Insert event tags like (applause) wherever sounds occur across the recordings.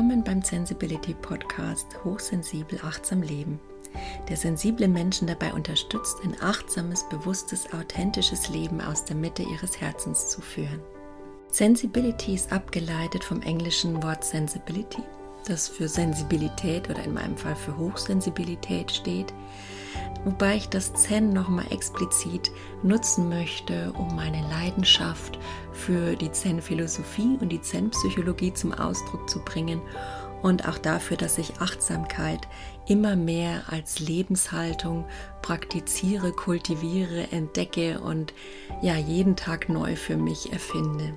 Willkommen beim Sensibility Podcast Hochsensibel achtsam leben, der sensible Menschen dabei unterstützt, ein achtsames, bewusstes, authentisches Leben aus der Mitte ihres Herzens zu führen. Sensibility ist abgeleitet vom englischen Wort Sensibility, das für Sensibilität oder in meinem Fall für Hochsensibilität steht, wobei ich das Zen nochmal explizit nutzen möchte, um meine Leidenschaft für die Zen-Philosophie und die Zen-Psychologie zum Ausdruck zu bringen und auch dafür, dass ich Achtsamkeit immer mehr als Lebenshaltung praktiziere, kultiviere, entdecke und ja jeden Tag neu für mich erfinde.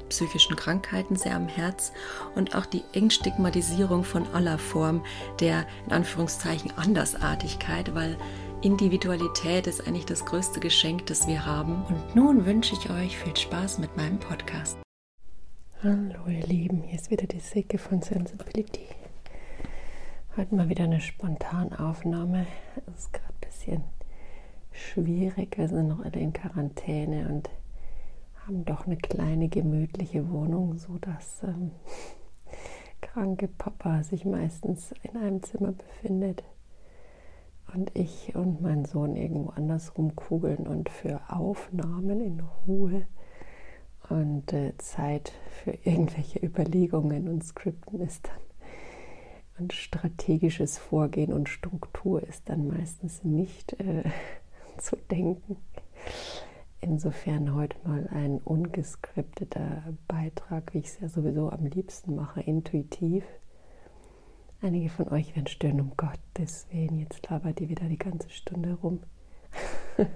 psychischen Krankheiten sehr am Herz und auch die Entstigmatisierung von aller Form der in Anführungszeichen Andersartigkeit, weil Individualität ist eigentlich das größte Geschenk, das wir haben. Und nun wünsche ich euch viel Spaß mit meinem Podcast. Hallo ihr Lieben, hier ist wieder die Sicke von Sensibility. Heute mal wieder eine Spontanaufnahme. Es ist gerade ein bisschen schwierig. Wir sind noch alle in Quarantäne und haben doch eine kleine gemütliche Wohnung, so dass ähm, (laughs) kranke Papa sich meistens in einem Zimmer befindet und ich und mein Sohn irgendwo anders rumkugeln und für Aufnahmen in Ruhe und äh, Zeit für irgendwelche Überlegungen und Skripten ist dann und strategisches Vorgehen und Struktur ist dann meistens nicht äh, (laughs) zu denken. Insofern heute mal ein ungeskripteter Beitrag, wie ich es ja sowieso am liebsten mache, intuitiv. Einige von euch werden stören, um Gottes Willen, jetzt labert die wieder die ganze Stunde rum. (laughs)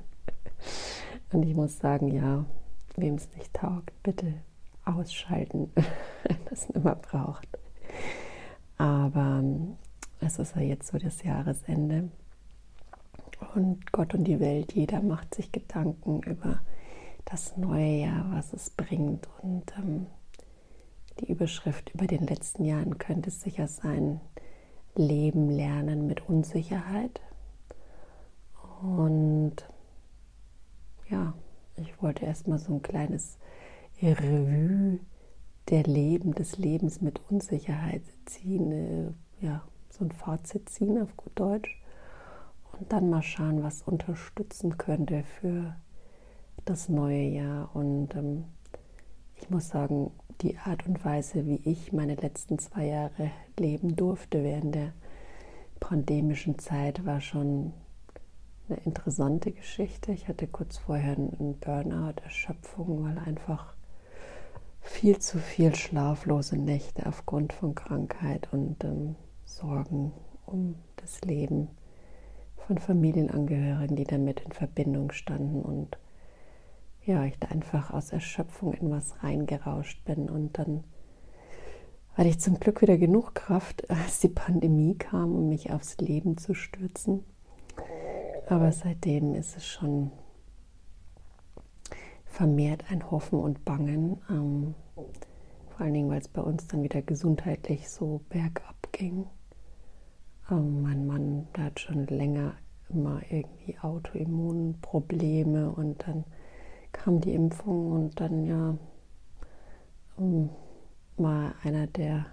Und ich muss sagen, ja, wem es nicht taugt, bitte ausschalten, (laughs) wenn das nicht mehr braucht. Aber ähm, es ist ja jetzt so das Jahresende und Gott und die Welt, jeder macht sich Gedanken über das neue Jahr, was es bringt. Und ähm, die Überschrift über den letzten Jahren könnte sicher sein, Leben lernen mit Unsicherheit. Und ja, ich wollte erstmal so ein kleines Revue der Leben, des Lebens mit Unsicherheit ziehen, äh, ja, so ein Fazit ziehen auf gut Deutsch. Und dann mal schauen, was unterstützen könnte für das neue Jahr. Und ähm, ich muss sagen, die Art und Weise, wie ich meine letzten zwei Jahre leben durfte während der pandemischen Zeit, war schon eine interessante Geschichte. Ich hatte kurz vorher einen Burnout, Erschöpfung, weil einfach viel zu viel schlaflose Nächte aufgrund von Krankheit und ähm, Sorgen um das Leben von Familienangehörigen, die damit in Verbindung standen und ja, ich da einfach aus Erschöpfung in was reingerauscht bin und dann hatte ich zum Glück wieder genug Kraft, (laughs) als die Pandemie kam, um mich aufs Leben zu stürzen. Aber seitdem ist es schon vermehrt ein Hoffen und Bangen. Ähm, vor allen Dingen, weil es bei uns dann wieder gesundheitlich so bergab ging. Ähm, mein Mann, der hat schon länger immer irgendwie Autoimmunprobleme und dann kam die Impfung und dann ja um, war einer der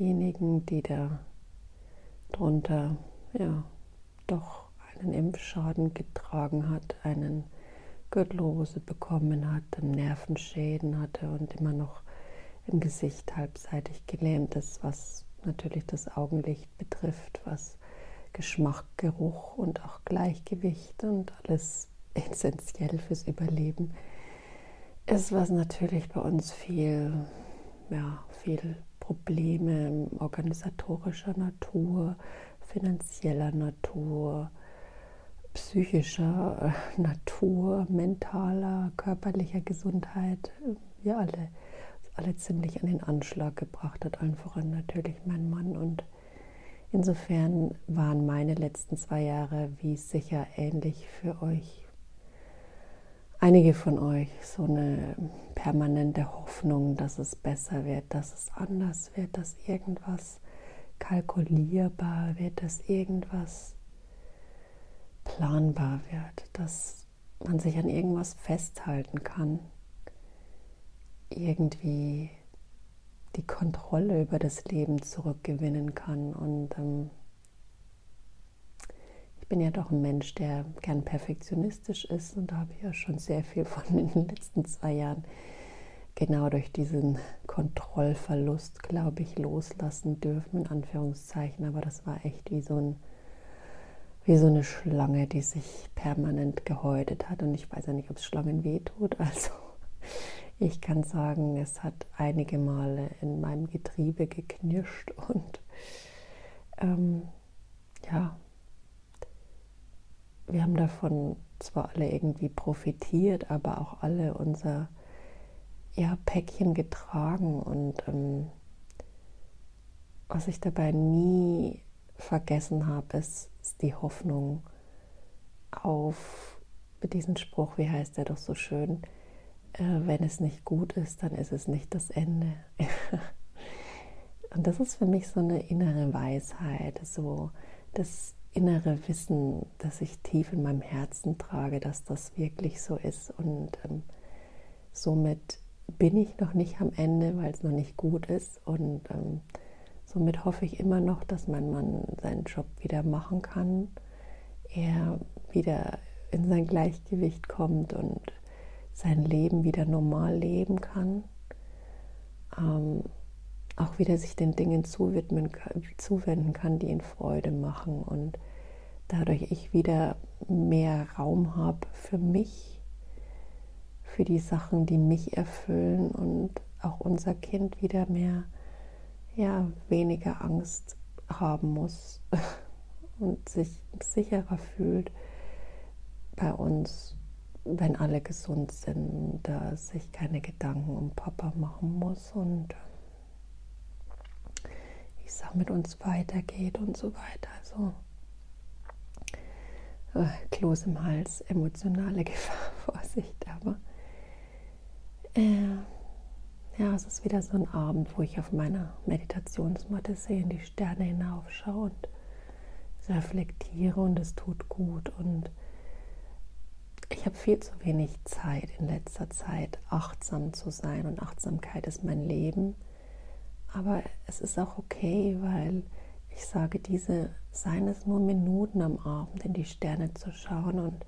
demjenigen, die da drunter ja doch einen Impfschaden getragen hat, einen Gürtelrose bekommen hat, Nervenschäden hatte und immer noch im Gesicht halbseitig gelähmt ist, was natürlich das Augenlicht betrifft, was Geschmack, Geruch und auch Gleichgewicht und alles (laughs) essentiell fürs Überleben ist, was natürlich bei uns viel, ja, viel Probleme organisatorischer Natur, finanzieller Natur, psychischer äh, (laughs) Natur, mentaler, körperlicher Gesundheit, wir alle, alle ziemlich an den Anschlag gebracht hat, allen voran natürlich mein Mann. Und insofern waren meine letzten zwei Jahre wie sicher ähnlich für euch. Einige von euch so eine permanente Hoffnung, dass es besser wird, dass es anders wird, dass irgendwas kalkulierbar wird, dass irgendwas planbar wird, dass man sich an irgendwas festhalten kann, irgendwie die Kontrolle über das Leben zurückgewinnen kann. Und ähm, ich bin ja doch ein Mensch, der gern perfektionistisch ist und da habe ich ja schon sehr viel von in den letzten zwei Jahren genau durch diesen Kontrollverlust, glaube ich, loslassen dürfen, in Anführungszeichen. Aber das war echt wie so ein wie so eine Schlange, die sich permanent gehäutet hat. Und ich weiß ja nicht, ob es Schlangen wehtut. (laughs) Also ich kann sagen, es hat einige Male in meinem Getriebe geknirscht (laughs) und ähm, ja, wir haben davon zwar alle irgendwie profitiert, aber auch alle unser ja, Päckchen getragen und ähm, was ich dabei nie vergessen habe, ist, ist die Hoffnung auf mit diesem Spruch, wie heißt der doch so schön, wenn es nicht gut ist, dann ist es nicht das Ende. (laughs) Und das ist für mich so eine innere Weisheit, so das innere Wissen, das ich tief in meinem Herzen trage, dass das wirklich so ist. Und ähm, somit bin ich noch nicht am Ende, weil es noch nicht gut ist. Und ähm, Somit hoffe ich immer noch, dass mein Mann seinen Job wieder machen kann, er wieder in sein Gleichgewicht kommt und sein Leben wieder normal leben kann, ähm, auch wieder sich den Dingen zuwidmen, zuwenden kann, die ihn Freude machen und dadurch ich wieder mehr Raum habe für mich, für die Sachen, die mich erfüllen und auch unser Kind wieder mehr ja, weniger Angst haben muss (laughs) und sich sicherer fühlt bei uns, wenn alle gesund sind, da sich keine Gedanken um Papa machen muss und wie es auch mit uns weitergeht und so weiter. Also äh, Kloß im Hals, emotionale (laughs) Gefahr, Vorsicht, aber äh, ja, es ist wieder so ein Abend, wo ich auf meiner Meditationsmatte sehe, die Sterne hinaufschaue und reflektiere und es tut gut. Und ich habe viel zu wenig Zeit in letzter Zeit, achtsam zu sein und Achtsamkeit ist mein Leben. Aber es ist auch okay, weil ich sage, diese seien es nur Minuten am Abend in die Sterne zu schauen und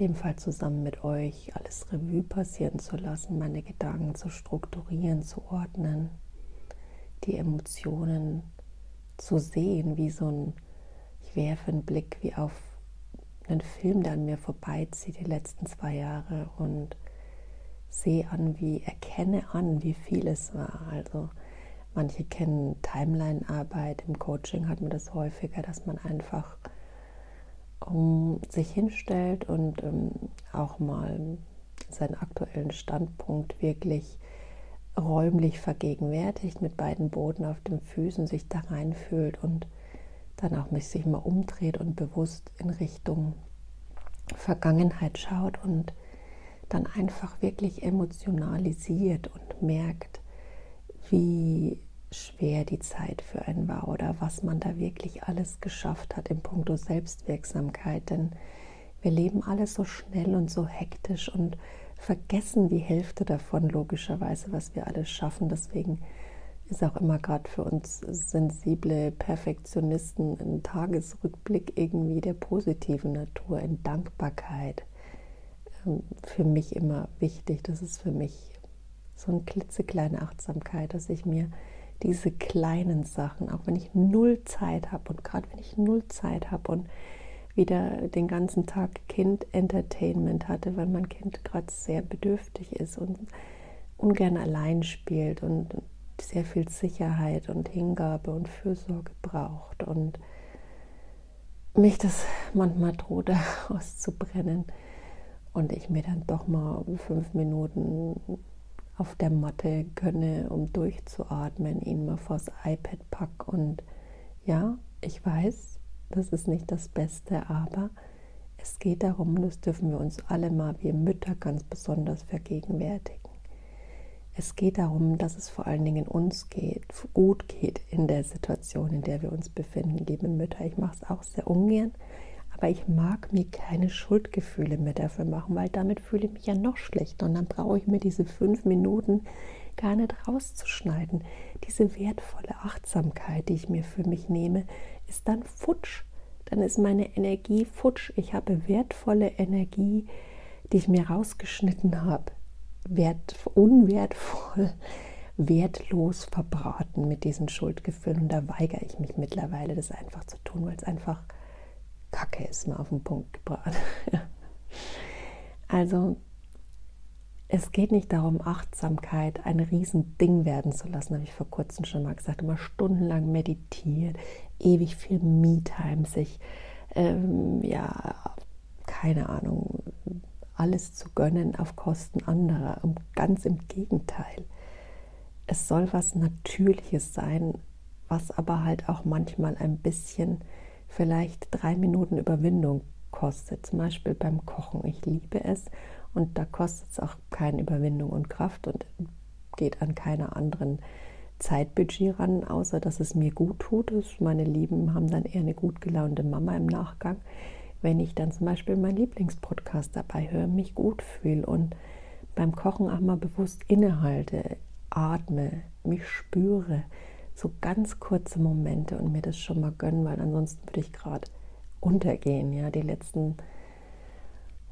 dem Fall zusammen mit euch alles Revue passieren zu lassen, meine Gedanken zu strukturieren, zu ordnen, die Emotionen zu sehen, wie so ein, ich werfe einen Blick wie auf einen Film, der an mir vorbeizieht, die letzten zwei Jahre und sehe an, wie, erkenne an, wie viel es war. Also manche kennen Timeline-Arbeit, im Coaching hat man das häufiger, dass man einfach um, sich hinstellt und ähm, auch mal seinen aktuellen Standpunkt wirklich räumlich vergegenwärtigt, mit beiden Boden auf den Füßen sich da reinfühlt und dann auch sich mal umdreht und bewusst in Richtung Vergangenheit schaut und dann einfach wirklich emotionalisiert und merkt, wie schwer die Zeit für einen war oder was man da wirklich alles geschafft hat im Punkto Selbstwirksamkeit. Denn wir leben alle so schnell und so hektisch und vergessen die Hälfte davon logischerweise, was wir alles schaffen. Deswegen ist auch immer gerade für uns sensible Perfektionisten ein Tagesrückblick irgendwie der positiven Natur, in Dankbarkeit. Ähm, für mich immer wichtig. Das ist für mich so eine klitzekleine Achtsamkeit, dass ich mir diese kleinen Sachen, auch wenn ich null Zeit habe und gerade wenn ich null Zeit habe und wieder den ganzen Tag Kind-Entertainment hatte, weil mein Kind gerade sehr bedürftig ist und ungern allein spielt und sehr viel Sicherheit und Hingabe und Fürsorge braucht und mich das manchmal droht (laughs) auszubrennen und ich mir dann doch mal fünf Minuten auf der Matte gönne, um durchzuatmen, ihn mal vors iPad pack und ja, ich weiß, das ist nicht das Beste, aber es geht darum, das dürfen wir uns alle mal, wir Mütter ganz besonders vergegenwärtigen. Es geht darum, dass es vor allen Dingen uns geht, gut geht in der Situation, in der wir uns befinden, liebe Mütter. Ich mache es auch sehr ungern, aber ich mag mir keine Schuldgefühle mehr dafür machen, weil damit fühle ich mich ja noch schlechter und dann brauche ich mir diese fünf Minuten gar nicht rauszuschneiden. Diese wertvolle Achtsamkeit, die ich mir für mich nehme, ist dann futsch. Dann ist meine Energie futsch. Ich habe wertvolle Energie, die ich mir rausgeschnitten habe wert, unwertvoll, wertlos verbraten mit diesen Schuldgefühlen. Und da weigere ich mich mittlerweile, das einfach zu tun, weil es einfach Kacke ist, mal auf den Punkt gebracht. (laughs) also es geht nicht darum, Achtsamkeit ein Riesending werden zu lassen, habe ich vor kurzem schon mal gesagt. Immer stundenlang meditiert, ewig viel Me-Time, sich, ähm, ja, keine Ahnung, alles zu gönnen auf Kosten anderer. Und ganz im Gegenteil. Es soll was Natürliches sein, was aber halt auch manchmal ein bisschen vielleicht drei Minuten Überwindung kostet. Zum Beispiel beim Kochen. Ich liebe es und da kostet es auch keine Überwindung und Kraft und geht an keiner anderen Zeitbudget ran, außer dass es mir gut tut. Meine Lieben haben dann eher eine gut gelaunte Mama im Nachgang wenn ich dann zum Beispiel meinen Lieblingspodcast dabei höre, mich gut fühle und beim Kochen auch mal bewusst innehalte, atme, mich spüre, so ganz kurze Momente und mir das schon mal gönnen, weil ansonsten würde ich gerade untergehen. Ja, die letzten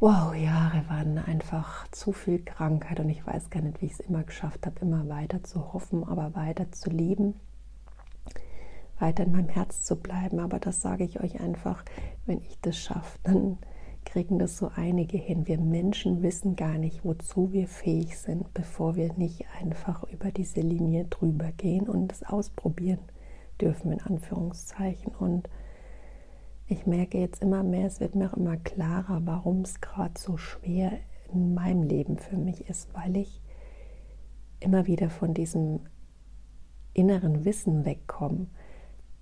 wow, Jahre waren einfach zu viel Krankheit und ich weiß gar nicht, wie ich es immer geschafft habe, immer weiter zu hoffen, aber weiter zu lieben weiter in meinem Herz zu bleiben. Aber das sage ich euch einfach, wenn ich das schaffe, dann kriegen das so einige hin. Wir Menschen wissen gar nicht, wozu wir fähig sind, bevor wir nicht einfach über diese Linie drüber gehen und es ausprobieren dürfen, in Anführungszeichen. Und ich merke jetzt immer mehr, es wird mir auch immer klarer, warum es gerade so schwer in meinem Leben für mich ist, weil ich immer wieder von diesem inneren Wissen wegkomme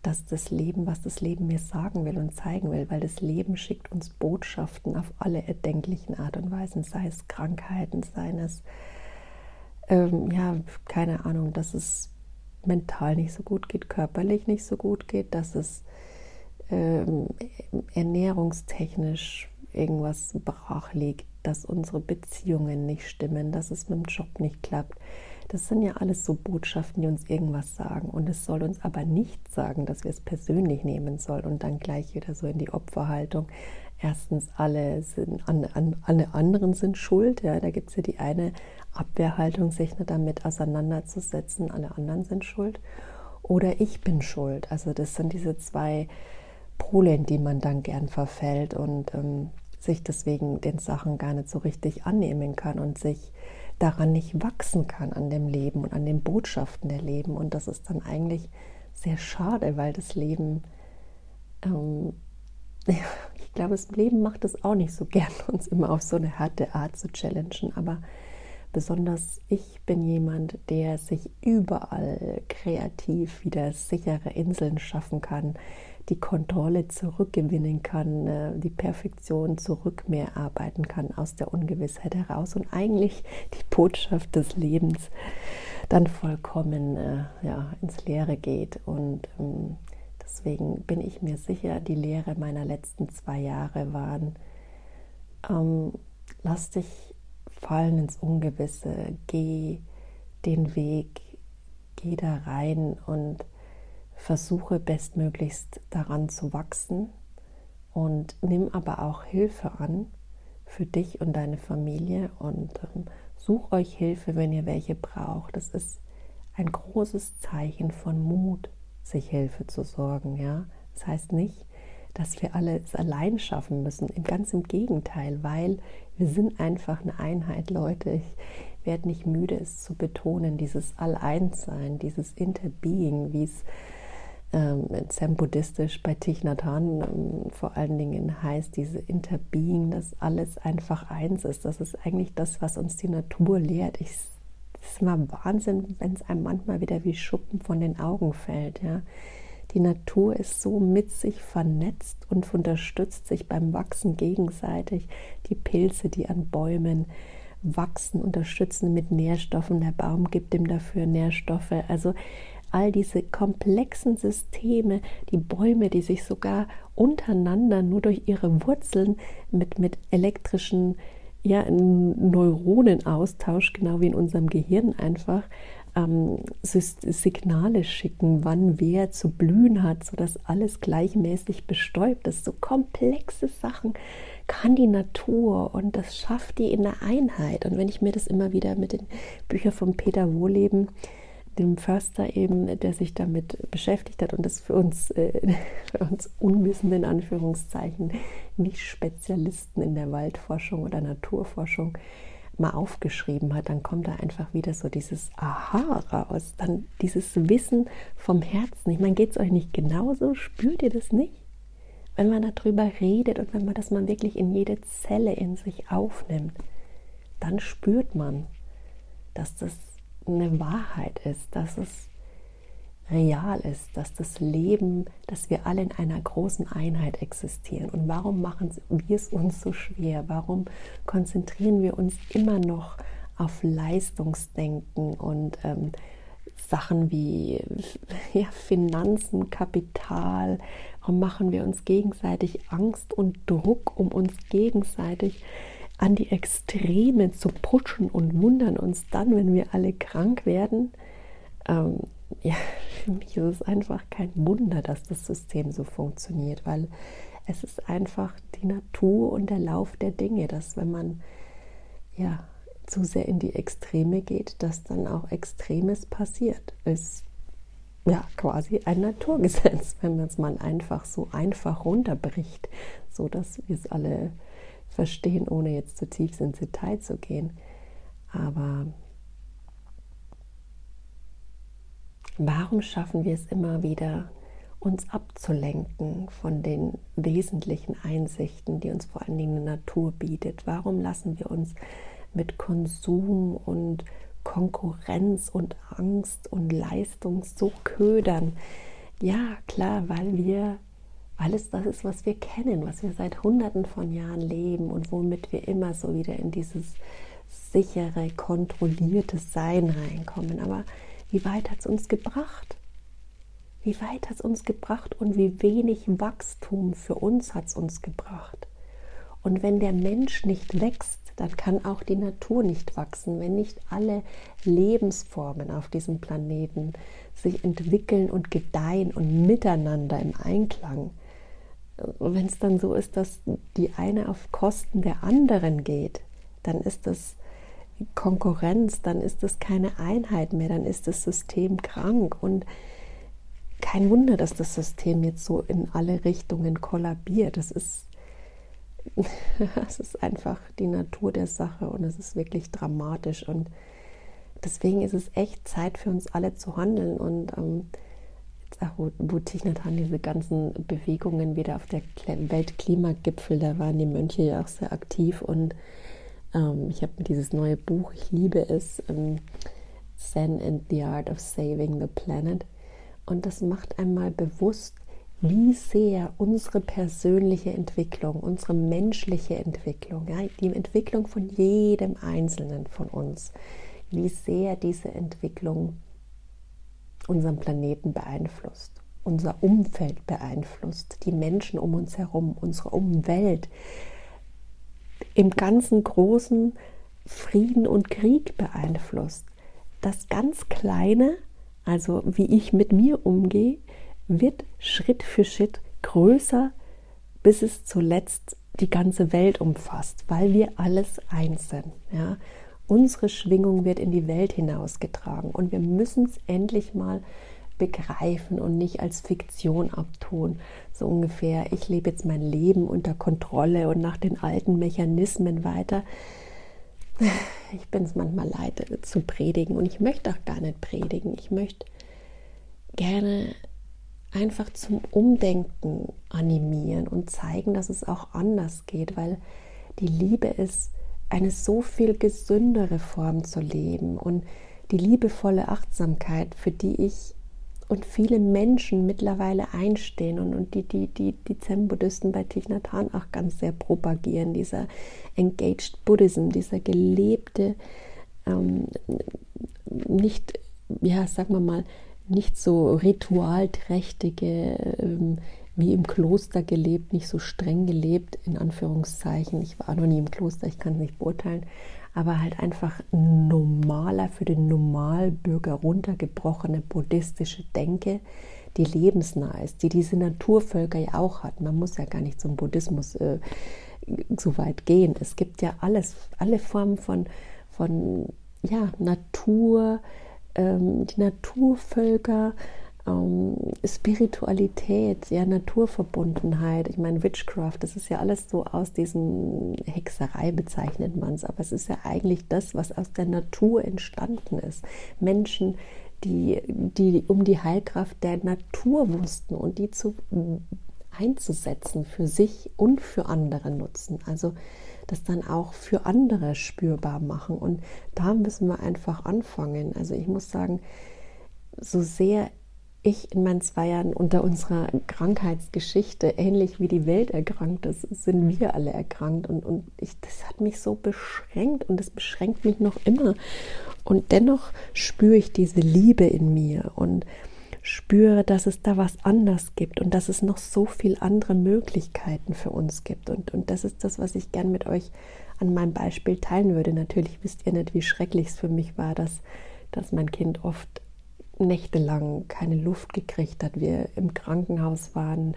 dass das Leben, was das Leben mir sagen will und zeigen will, weil das Leben schickt uns Botschaften auf alle erdenklichen Art und Weisen, sei es Krankheiten, sei es, ähm, ja, keine Ahnung, dass es mental nicht so gut geht, körperlich nicht so gut geht, dass es ähm, ernährungstechnisch irgendwas brach liegt, dass unsere Beziehungen nicht stimmen, dass es mit dem Job nicht klappt, das sind ja alles so Botschaften, die uns irgendwas sagen. Und es soll uns aber nicht sagen, dass wir es persönlich nehmen sollen und dann gleich wieder so in die Opferhaltung. Erstens, alle, sind, alle anderen sind schuld. Ja, da gibt es ja die eine Abwehrhaltung, sich nicht damit auseinanderzusetzen. Alle anderen sind schuld. Oder ich bin schuld. Also das sind diese zwei Pole, in die man dann gern verfällt und ähm, sich deswegen den Sachen gar nicht so richtig annehmen kann und sich daran nicht wachsen kann, an dem Leben und an den Botschaften der Leben. Und das ist dann eigentlich sehr schade, weil das Leben, ähm, (laughs) ich glaube, das Leben macht es auch nicht so gern, (laughs) uns immer auf so eine harte Art zu challengen. Aber besonders ich bin jemand, der sich überall kreativ wieder sichere Inseln schaffen kann, die Kontrolle zurückgewinnen kann, äh, die Perfektion zurück mehr arbeiten kann aus der Ungewissheit heraus und eigentlich die Botschaft des Lebens dann vollkommen äh, ja, ins Leere geht. Und ähm, deswegen bin ich mir sicher, die Lehre meiner letzten zwei Jahre waren, ähm, lass dich fallen ins Ungewisse, geh den Weg, geh da rein und versuche bestmöglichst daran zu wachsen und nimm aber auch Hilfe an für dich und deine Familie und ähm, such euch Hilfe, wenn ihr welche braucht. Das ist ein großes Zeichen von Mut, sich Hilfe zu sorgen. Ja, das heißt nicht, dass wir alles allein schaffen müssen. Ganz im Gegenteil, weil wir sind einfach eine Einheit, Leute. Ich werde nicht müde, es zu betonen, dieses Alleinssein, dieses Interbeing, wie es ähm, zen-buddhistisch bei Thich Nhat Hanh ähm, vor allen Dingen heißt, diese Interbeing, dass alles einfach eins ist. Das ist eigentlich das, was uns die Natur lehrt. Ich, es ist immer Wahnsinn, wenn es einem manchmal wieder wie Schuppen von den Augen fällt. Ja. Die Natur ist so mit sich vernetzt und unterstützt sich beim Wachsen gegenseitig. Die Pilze, die an Bäumen wachsen, unterstützen mit Nährstoffen. Der Baum gibt ihm dafür Nährstoffe. Also all diese komplexen Systeme, die Bäume, die sich sogar untereinander nur durch ihre Wurzeln mit, mit elektrischen ja, Neuronenaustausch, genau wie in unserem Gehirn einfach, ähm, Signale schicken, wann wer zu blühen hat, sodass alles gleichmäßig bestäubt ist. So komplexe Sachen kann die Natur und das schafft die in der Einheit. Und wenn ich mir das immer wieder mit den Büchern von Peter Wohleben dem Förster eben, der sich damit beschäftigt hat und das für uns, äh, (laughs) für uns Unwissende in Anführungszeichen, nicht Spezialisten in der Waldforschung oder Naturforschung mal aufgeschrieben hat, dann kommt da einfach wieder so dieses Aha raus, dann dieses Wissen vom Herzen. Ich meine, geht es euch nicht genauso? Spürt ihr das nicht? Wenn man darüber redet und wenn man das mal wirklich in jede Zelle in sich aufnimmt, dann spürt man, dass das eine Wahrheit ist, dass es real ist, dass das Leben, dass wir alle in einer großen Einheit existieren. Und warum machen wir es uns so schwer? Warum konzentrieren wir uns immer noch auf Leistungsdenken und ähm, Sachen wie (laughs) ja, Finanzen, Kapital? Warum machen wir uns gegenseitig Angst und Druck, um uns gegenseitig an die Extreme zu pushen und wundern uns dann, wenn wir alle krank werden. Ähm, ja, für mich ist es einfach kein Wunder, dass das System so funktioniert, weil es ist einfach die Natur und der Lauf der Dinge, dass wenn man ja zu sehr in die Extreme geht, dass dann auch Extremes passiert. Ist ja quasi ein Naturgesetz, (laughs) wenn man es mal einfach so einfach runterbricht, so dass wir es alle verstehen, ohne jetzt zu tief ins Detail zu gehen. Aber warum schaffen wir es immer wieder, uns abzulenken von den wesentlichen Einsichten, die uns vor allen Dingen die Natur bietet? Warum lassen wir uns mit Konsum und Konkurrenz und Angst und Leistung so ködern? Ja, klar, weil wir alles das ist, was wir kennen, was wir seit Hunderten von Jahren leben und womit wir immer so wieder in dieses sichere, kontrollierte Sein reinkommen. Aber wie weit hat es uns gebracht? Wie weit hat es uns gebracht und wie wenig Wachstum für uns hat es uns gebracht? Und wenn der Mensch nicht wächst, dann kann auch die Natur nicht wachsen, wenn nicht alle Lebensformen auf diesem Planeten sich entwickeln und gedeihen und miteinander im Einklang wenn es dann so ist, dass die eine auf Kosten der anderen geht, dann ist das Konkurrenz, dann ist das keine Einheit mehr, dann ist das System krank. Und kein Wunder, dass das System jetzt so in alle Richtungen kollabiert. Das ist, (laughs) das ist einfach die Natur der Sache und es ist wirklich dramatisch. Und deswegen ist es echt Zeit für uns alle zu handeln. Und ähm, Nhat Hanh diese ganzen Bewegungen wieder auf der Weltklimagipfel, da waren die Mönche ja auch sehr aktiv und ähm, ich habe dieses neue Buch, ich liebe es, ähm, Zen and the Art of Saving the Planet. Und das macht einmal bewusst, wie sehr unsere persönliche Entwicklung, unsere menschliche Entwicklung, ja, die Entwicklung von jedem Einzelnen von uns, wie sehr diese Entwicklung unseren Planeten beeinflusst, unser Umfeld beeinflusst, die Menschen um uns herum, unsere Umwelt, im ganzen großen Frieden und Krieg beeinflusst. Das ganz Kleine Also wie ich mit mir umgehe, wird Schritt für Schritt größer, bis es zuletzt die ganze Welt umfasst, weil wir alles eins sind. Ja? Unsere Schwingung wird in die Welt hinausgetragen und wir müssen es endlich mal begreifen und nicht als Fiktion abtun. So ungefähr, ich lebe jetzt mein Leben unter Kontrolle und nach den alten Mechanismen weiter. Ich bin es manchmal leid zu predigen und ich möchte auch gar nicht predigen. Ich möchte gerne einfach zum Umdenken animieren und zeigen, dass es auch anders geht, weil die Liebe ist eine so viel gesündere Form zu leben und die liebevolle Achtsamkeit, für die ich und viele Menschen mittlerweile einstehen und, und die, die, die, die Zen-Buddhisten bei Thich Nhat Hanh auch ganz sehr propagieren, dieser Engaged Buddhism, dieser gelebte, ähm, nicht, ja, sagen wir mal, nicht so ritualträchtige, ähm, wie im Kloster gelebt, nicht so streng gelebt, in Anführungszeichen. Ich war noch nie im Kloster, ich kann es nicht beurteilen, aber halt einfach normaler, für den Normalbürger runtergebrochene buddhistische Denke, die lebensnah ist, die diese Naturvölker ja auch hat. Man muss ja gar nicht zum Buddhismus äh, so weit gehen. Es gibt ja alles, alle Formen von, von ja, Natur, ähm, die Naturvölker, ähm, Spiritualität, ja, Naturverbundenheit. Ich meine, Witchcraft, das ist ja alles so aus diesen Hexerei bezeichnet man es, aber es ist ja eigentlich das, was aus der Natur entstanden ist. Menschen, die, die um die Heilkraft der Natur wussten und die zu einzusetzen für sich und für andere nutzen. Also das dann auch für andere spürbar machen. Und da müssen wir einfach anfangen. Also ich muss sagen, so sehr ich in meinen zwei Jahren unter unserer Krankheitsgeschichte, ähnlich wie die Welt erkrankt ist, sind wir alle erkrankt. Und, und ich, das hat mich so beschränkt und das beschränkt mich noch immer. Und dennoch spüre ich diese Liebe in mir und spüre, dass es da was anders gibt und dass es noch so viele andere Möglichkeiten für uns gibt. Und, und das ist das, was ich gern mit euch an meinem Beispiel teilen würde. Natürlich wisst ihr nicht, wie schrecklich es für mich war, dass, dass mein Kind oft nächtelang keine Luft gekriegt hat, wir im Krankenhaus waren,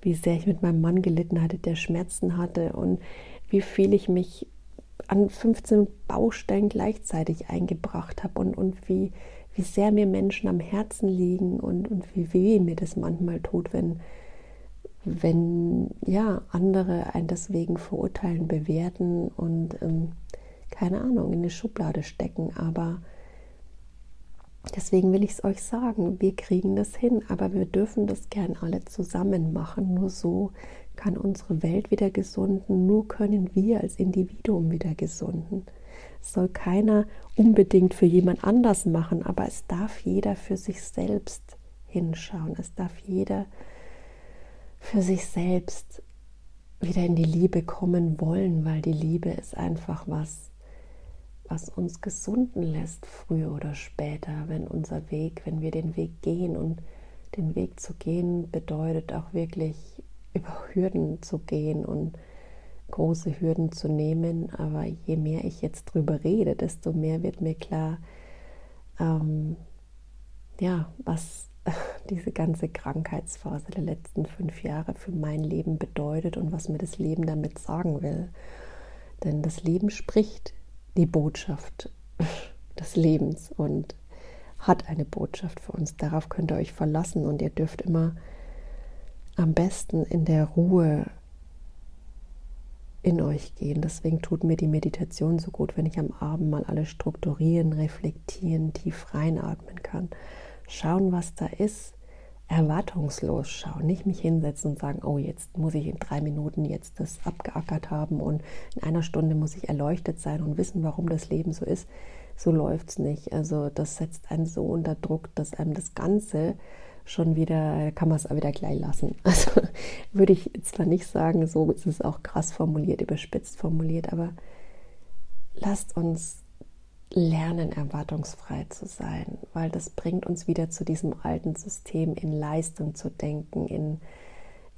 wie sehr ich mit meinem Mann gelitten hatte, der Schmerzen hatte und wie viel ich mich an 15 Baustellen gleichzeitig eingebracht habe und, und wie, wie sehr mir Menschen am Herzen liegen und, und wie weh mir das manchmal tut, wenn, wenn ja, andere einen deswegen verurteilen, bewerten und ähm, keine Ahnung, in eine Schublade stecken. Aber Deswegen will ich es euch sagen, wir kriegen das hin, aber wir dürfen das gern alle zusammen machen. Nur so kann unsere Welt wieder gesunden, nur können wir als Individuum wieder gesunden. Es soll keiner unbedingt für jemand anders machen, aber es darf jeder für sich selbst hinschauen. Es darf jeder für sich selbst wieder in die Liebe kommen wollen, weil die Liebe ist einfach was, was uns gesunden lässt, früher oder später, wenn unser Weg, wenn wir den Weg gehen. Und den Weg zu gehen bedeutet auch wirklich (laughs) über Hürden zu gehen und große Hürden zu nehmen. Aber je mehr ich jetzt drüber rede, desto mehr wird mir klar, ähm, ja, was (laughs) diese ganze Krankheitsphase der letzten fünf Jahre für mein Leben bedeutet und was mir das Leben damit sagen will. Denn das Leben spricht die Botschaft des Lebens und hat eine Botschaft für uns. Darauf könnt ihr euch verlassen und ihr dürft immer am besten in der Ruhe in euch gehen. Deswegen tut mir die Meditation so gut, wenn ich am Abend mal alles strukturieren, reflektieren, tief reinatmen kann. Schauen, was da ist erwartungslos schauen, nicht mich hinsetzen und sagen, oh, jetzt muss ich in drei Minuten jetzt das abgeackert haben und in einer Stunde muss ich erleuchtet sein und wissen, warum das Leben so ist. So läuft es nicht. Also das setzt einen so unter Druck, dass einem das Ganze schon wieder, kann man es auch wieder gleich lassen. (laughs) Also würde ich zwar nicht sagen, so ist es auch krass formuliert, überspitzt formuliert, aber lasst uns lernen, erwartungsfrei zu sein, weil das bringt uns wieder zu diesem alten System, in Leistung zu denken, in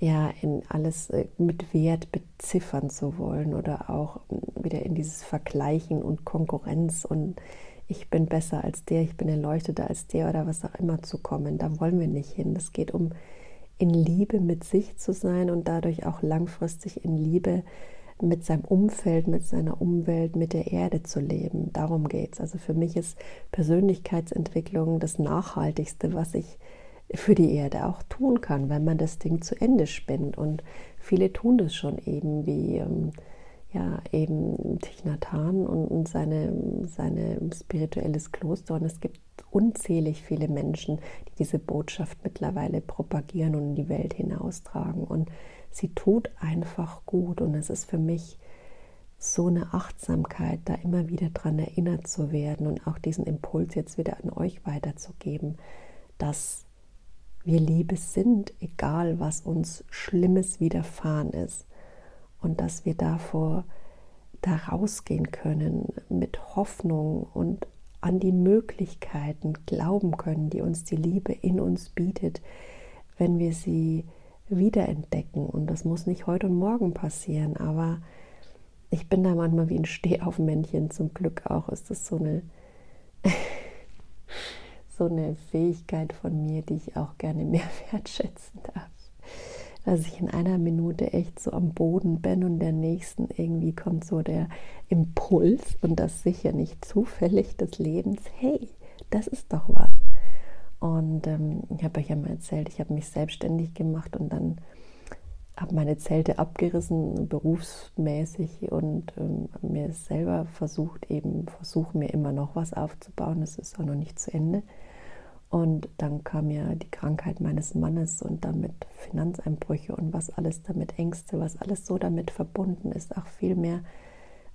ja, in alles äh, mit Wert beziffern zu wollen oder auch hm, wieder in dieses Vergleichen und Konkurrenz und ich bin besser als der, ich bin erleuchteter als der oder was auch immer zu kommen. Da wollen wir nicht hin. Es geht um in Liebe mit sich zu sein und dadurch auch langfristig in Liebe mit seinem Umfeld, mit seiner Umwelt, mit der Erde zu leben. Darum geht es. Also für mich ist Persönlichkeitsentwicklung das Nachhaltigste, was ich für die Erde auch tun kann, wenn man das Ding zu Ende spinnt. Und viele tun das schon eben, wie ähm, ja eben Thich und seine, seine spirituelles Kloster. Und es gibt unzählig viele Menschen, die diese Botschaft mittlerweile propagieren und in die Welt hinaustragen. Und sie tut einfach gut. Und es ist für mich so eine Achtsamkeit, da immer wieder dran erinnert zu werden und auch diesen Impuls jetzt wieder an euch weiterzugeben, dass wir Liebe sind, egal was uns Schlimmes widerfahren ist. Und dass wir davor da rausgehen können mit Hoffnung und an die Möglichkeiten glauben können, die uns die Liebe in uns bietet, wenn wir sie wiederentdecken. Und das muss nicht heute und morgen passieren, aber ich bin da manchmal wie ein Stehaufmännchen. Zum Glück auch ist das so eine, (laughs) so eine Fähigkeit von mir, die ich auch gerne mehr (laughs) wertschätzen darf dass ich in einer Minute echt so am Boden bin und der nächsten irgendwie kommt so der Impuls und das sicher nicht zufällig des Lebens, hey, das ist doch was. Und ähm, ich habe euch ja mal erzählt, ich habe mich selbstständig gemacht und dann habe meine Zelte abgerissen, berufsmäßig und ähm, mir selber versucht, eben versuche mir immer noch was aufzubauen. Das ist auch noch nicht zu Ende. Und dann kam ja die Krankheit meines Mannes und damit Finanzeinbrüche und was alles damit Ängste, was alles so damit verbunden ist, auch viel mehr,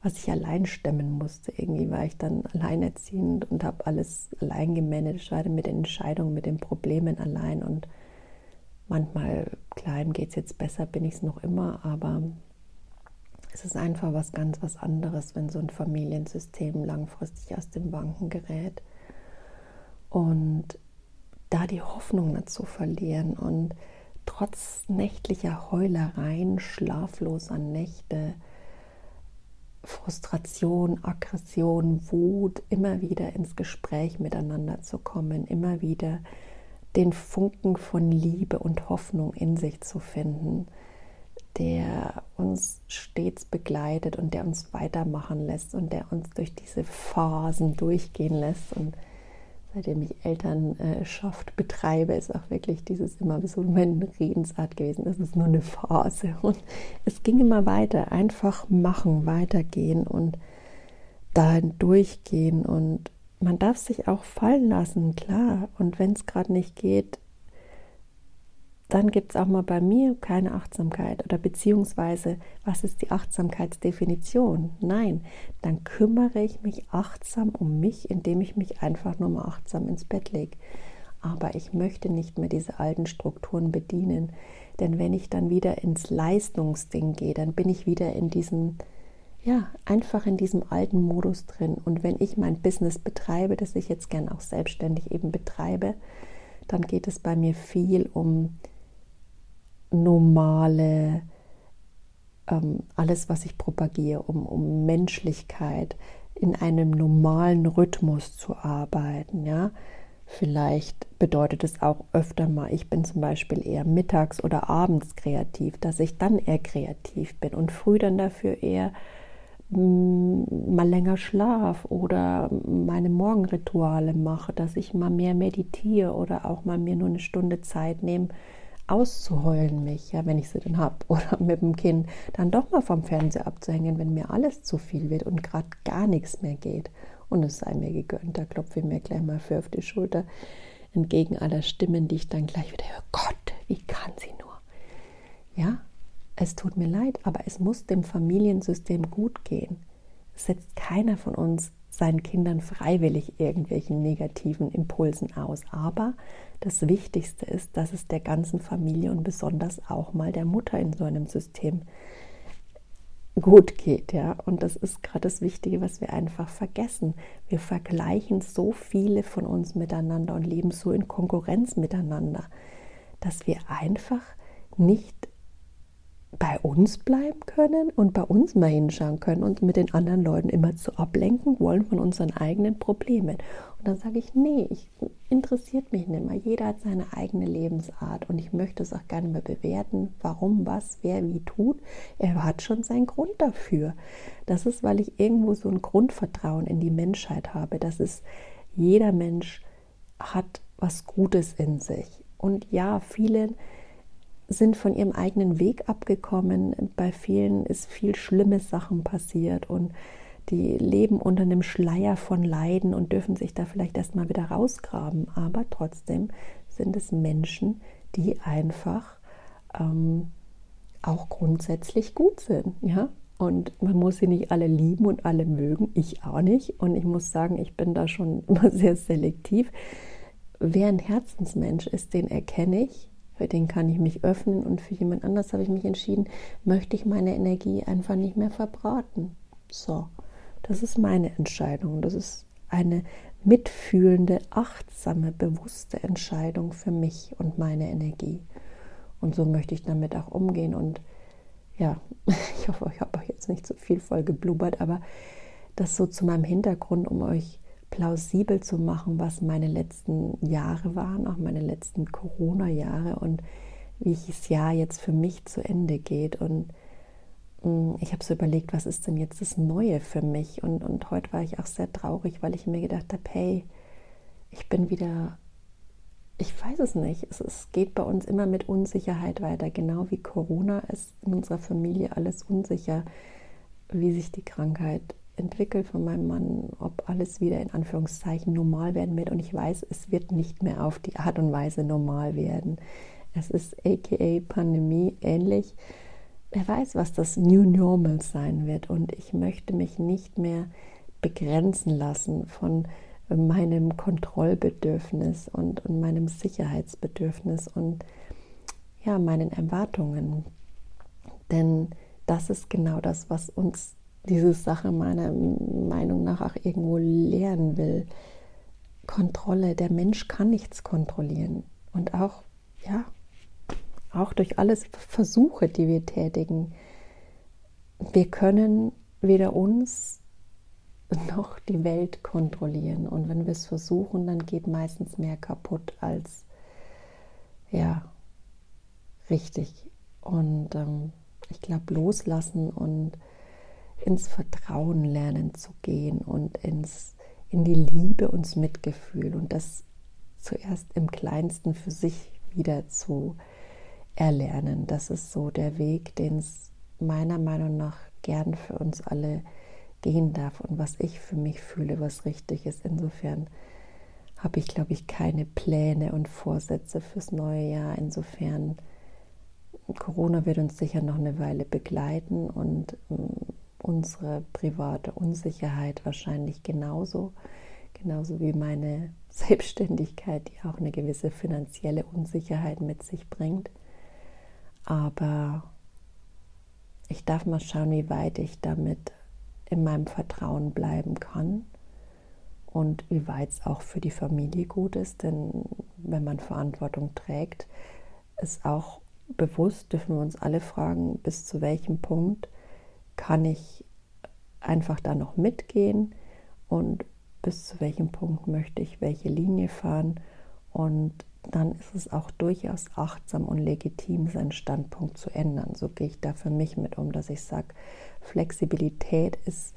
was ich allein stemmen musste. Irgendwie war ich dann alleinerziehend und habe alles allein gemanagt, gerade mit den Entscheidungen, mit den Problemen allein. Und manchmal, klein geht es jetzt besser, bin ich es noch immer, aber es ist einfach was ganz was anderes, wenn so ein Familiensystem langfristig aus den Banken gerät. Und da die Hoffnung nicht zu verlieren und trotz nächtlicher Heulereien, schlafloser Nächte, Frustration, Aggression, Wut, immer wieder ins Gespräch miteinander zu kommen, immer wieder den Funken von Liebe und Hoffnung in sich zu finden, der uns stets begleitet und der uns weitermachen lässt und der uns durch diese Phasen durchgehen lässt und seitdem ich Elternschaft betreibe, ist auch wirklich dieses immer so meine Redensart gewesen. Das ist nur eine Phase. Und es ging immer weiter. Einfach machen, weitergehen und dahin durchgehen. Und man darf sich auch fallen lassen, klar. Und wenn es gerade nicht geht, dann gibt es auch mal bei mir keine Achtsamkeit oder beziehungsweise, was ist die Achtsamkeitsdefinition? Nein, dann kümmere ich mich achtsam um mich, indem ich mich einfach nur mal achtsam ins Bett lege. Aber ich möchte nicht mehr diese alten Strukturen bedienen, denn wenn ich dann wieder ins Leistungsding gehe, dann bin ich wieder in diesem, ja, einfach in diesem alten Modus drin. Und wenn ich mein Business betreibe, das ich jetzt gern auch selbstständig eben betreibe, dann geht es bei mir viel um normale, ähm, alles, was ich propagiere, um, um Menschlichkeit, in einem normalen Rhythmus zu arbeiten. Ja? Vielleicht bedeutet es auch öfter mal, ich bin zum Beispiel eher mittags oder abends kreativ, dass ich dann eher kreativ bin und früh dann dafür eher mm, mal länger schlaf oder meine Morgenrituale mache, dass ich mal mehr meditiere oder auch mal mir nur eine Stunde Zeit nehme, auszuheulen mich, ja, wenn ich sie denn habe, (laughs) oder mit dem Kind dann doch mal vom Fernseher abzuhängen, wenn mir alles zu viel wird und gerade gar nichts mehr geht. Und es sei mir gegönnt, da klopfe ich mir gleich mal für auf die Schulter, entgegen aller Stimmen, die ich dann gleich wieder höre. Gott, wie kann sie nur? Ja, es tut mir leid, aber es muss dem Familiensystem gut gehen. Es setzt keiner von uns seinen Kindern freiwillig irgendwelchen negativen Impulsen aus. Aber das Wichtigste ist, dass es der ganzen Familie und besonders auch mal der Mutter in so einem System gut geht, ja. Und das ist gerade das Wichtige, was wir einfach vergessen. Wir vergleichen so viele von uns miteinander und leben so in Konkurrenz miteinander, dass wir einfach nicht bei uns bleiben können und bei uns mal hinschauen können und mit den anderen Leuten immer zu ablenken wollen von unseren eigenen Problemen. Und dann sage ich, nee, ich, interessiert mich nicht mehr. Jeder hat seine eigene Lebensart und ich möchte es auch nicht mehr bewerten, warum, was, wer, wie tut. Er hat schon seinen Grund dafür. Das ist, weil ich irgendwo so ein Grundvertrauen in die Menschheit habe. Das ist, jeder Mensch hat was Gutes in sich. Und ja, viele sind von ihrem eigenen Weg abgekommen. Bei vielen ist viel schlimme Sachen passiert und die leben unter einem Schleier von Leiden und dürfen sich da vielleicht erstmal wieder rausgraben. Aber trotzdem sind es Menschen, die einfach ähm, auch grundsätzlich gut sind. Ja? Und man muss sie nicht alle lieben und alle mögen, ich auch nicht. Und ich muss sagen, ich bin da schon (laughs) immer sehr selektiv. Wer ein Herzensmensch ist, den erkenne ich für den kann ich mich öffnen und für jemand anders habe ich mich entschieden, möchte ich meine Energie einfach nicht mehr verbraten. So, das ist meine Entscheidung. Das ist eine mitfühlende, achtsame, bewusste Entscheidung für mich und meine Energie. Und so möchte ich damit auch umgehen. Und ja, (laughs) ich hoffe, ich habe euch jetzt nicht zu viel voll geblubbert, aber das so zu meinem Hintergrund, um euch plausibel zu machen, was meine letzten Jahre waren, auch meine letzten Corona-Jahre und wie das Jahr jetzt für mich zu Ende geht. Und mm, ich habe so überlegt, was ist denn jetzt das Neue für mich? Und, und heute war ich auch sehr traurig, weil ich mir gedacht habe, hey, ich bin wieder, ich weiß es nicht, es, es geht bei uns immer mit Unsicherheit weiter, genau wie Corona ist in unserer Familie alles unsicher, wie sich die Krankheit entwickelt von meinem Mann, ob alles wieder in Anführungszeichen normal werden wird. Und ich weiß, es wird nicht mehr auf die Art und Weise normal werden. Es ist aka Pandemie ähnlich. Wer weiß, was das New Normal sein wird. Und ich möchte mich nicht mehr begrenzen lassen von meinem Kontrollbedürfnis und, und meinem Sicherheitsbedürfnis und ja, meinen Erwartungen. Denn das ist genau das, was uns diese Sache meiner Meinung nach auch irgendwo lernen will. Kontrolle, der Mensch kann nichts kontrollieren. Und auch, ja, auch durch alles Versuche, die wir tätigen, wir können weder uns noch die Welt kontrollieren. Und wenn wir es versuchen, dann geht meistens mehr kaputt als, ja, richtig. Und ähm, ich glaube, loslassen und ins Vertrauen lernen zu gehen und ins, in die Liebe und Mitgefühl und das zuerst im kleinsten für sich wieder zu erlernen. Das ist so der Weg, den es meiner Meinung nach gern für uns alle gehen darf und was ich für mich fühle, was richtig ist. Insofern habe ich, glaube ich, keine Pläne und Vorsätze fürs neue Jahr. Insofern Corona wird uns sicher noch eine Weile begleiten und mm, unsere private Unsicherheit wahrscheinlich genauso, genauso wie meine (laughs) Selbstständigkeit, die auch eine gewisse finanzielle Unsicherheit mit sich bringt. Aber ich darf mal schauen, wie weit ich damit in meinem Vertrauen bleiben kann und wie weit es auch für die Familie gut ist. Denn wenn man Verantwortung trägt, ist auch bewusst, dürfen wir uns alle fragen, bis zu welchem Punkt kann ich einfach da noch mitgehen und bis zu welchem Punkt möchte ich welche Linie fahren. Und dann ist es auch durchaus achtsam und legitim, seinen Standpunkt zu ändern. So gehe ich da für mich mit um, dass ich sage, Flexibilität ist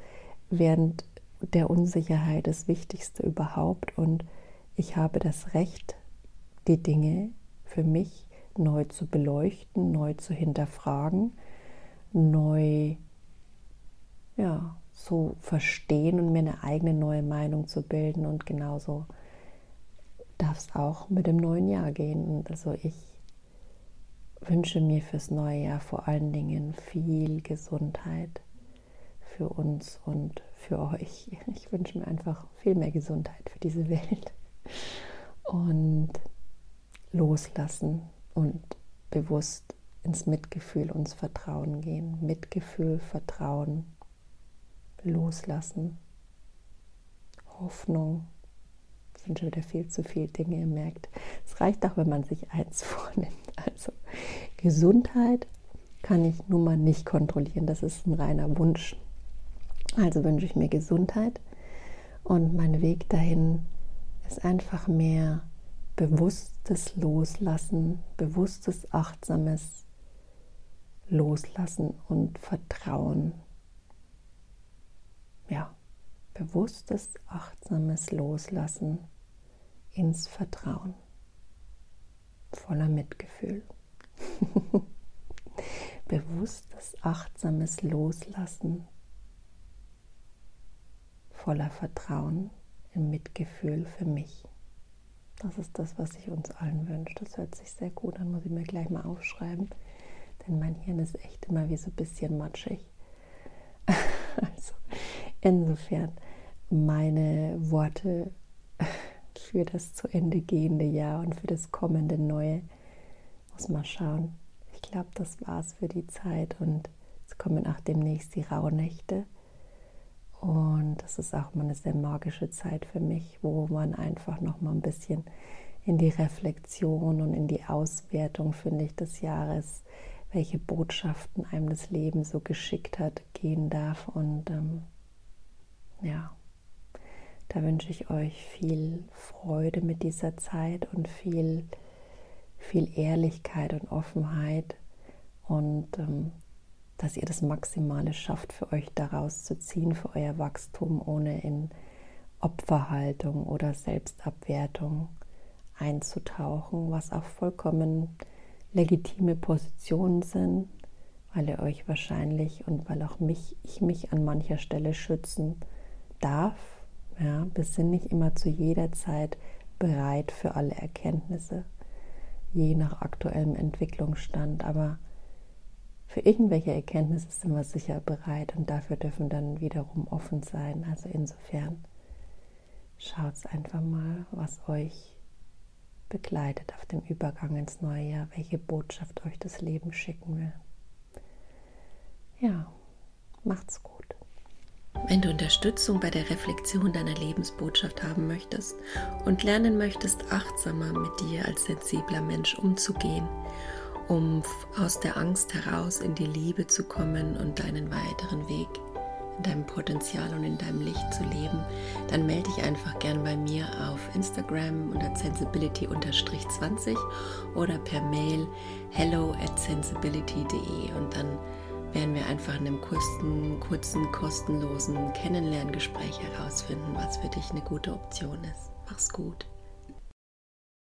während der Unsicherheit das Wichtigste überhaupt und ich habe das Recht, die Dinge für mich neu zu beleuchten, neu zu hinterfragen, neu ja, zu verstehen und mir eine eigene neue Meinung zu bilden. Und genauso darf es auch mit dem neuen Jahr gehen. Und also ich wünsche mir fürs neue Jahr vor allen Dingen viel Gesundheit für uns und für euch. (laughs) Ich wünsche mir einfach viel mehr Gesundheit für diese Welt. Und loslassen und bewusst ins Mitgefühl, uns Vertrauen gehen. Mitgefühl, Vertrauen, Loslassen, Hoffnung. Das sind schon wieder viel zu viele Dinge, ihr merkt. Es reicht auch, wenn man sich eins (laughs) vornimmt. Also Gesundheit, kann ich nun mal nicht kontrollieren. Das ist ein reiner Wunsch. Also wünsche ich mir Gesundheit und mein Weg dahin ist einfach mehr bewusstes Loslassen, bewusstes, achtsames Loslassen und Vertrauen. Ja, bewusstes, achtsames Loslassen ins Vertrauen, voller Mitgefühl. (laughs) bewusstes, achtsames Loslassen, voller Vertrauen im Mitgefühl für mich. Das ist das, was ich uns allen wünsche. Das hört sich sehr gut an, muss ich mir gleich mal aufschreiben, denn mein Hirn ist echt immer wie so ein bisschen matschig. (laughs) also insofern meine Worte (laughs) für das zu Ende gehende Jahr und für das kommende neue. Muss mal schauen. Ich glaube, das war's für die Zeit und es kommen auch demnächst die Rauhnächte. Und das ist auch mal eine sehr magische Zeit für mich, wo man einfach noch mal ein bisschen in die Reflexion und in die Auswertung, finde ich, des Jahres, welche Botschaften einem das Leben so geschickt hat, gehen darf. Und ähm, ja, da wünsche ich euch viel Freude mit dieser Zeit und viel, viel Ehrlichkeit und Offenheit und ähm, dass ihr das Maximale schafft, für euch daraus zu ziehen, für euer Wachstum, ohne in Opferhaltung oder Selbstabwertung einzutauchen, was auch vollkommen legitime Positionen sind, weil ihr euch wahrscheinlich und weil auch mich, ich mich an mancher Stelle schützen darf. Ja, wir sind nicht immer zu jeder Zeit bereit für alle Erkenntnisse, je nach aktuellem Entwicklungsstand, aber für irgendwelche Erkenntnisse sind wir sicher bereit und dafür dürfen dann wiederum offen sein. Also insofern schaut einfach mal, was euch begleitet auf dem Übergang ins neue Jahr, welche Botschaft euch das Leben schicken will. Ja, macht's gut. Wenn du Unterstützung bei der Reflexion deiner Lebensbotschaft haben möchtest und lernen möchtest, achtsamer mit dir als sensibler Mensch umzugehen um aus der Angst heraus in die Liebe zu kommen und deinen weiteren Weg in deinem Potenzial und in deinem Licht zu leben, dann melde dich einfach gern bei mir auf Instagram unter sensibility-20 oder per Mail hello at sensibility.de und dann werden wir einfach in einem kurzen, kurzen, kostenlosen Kennenlerngespräch herausfinden, was für dich eine gute Option ist. Mach's gut.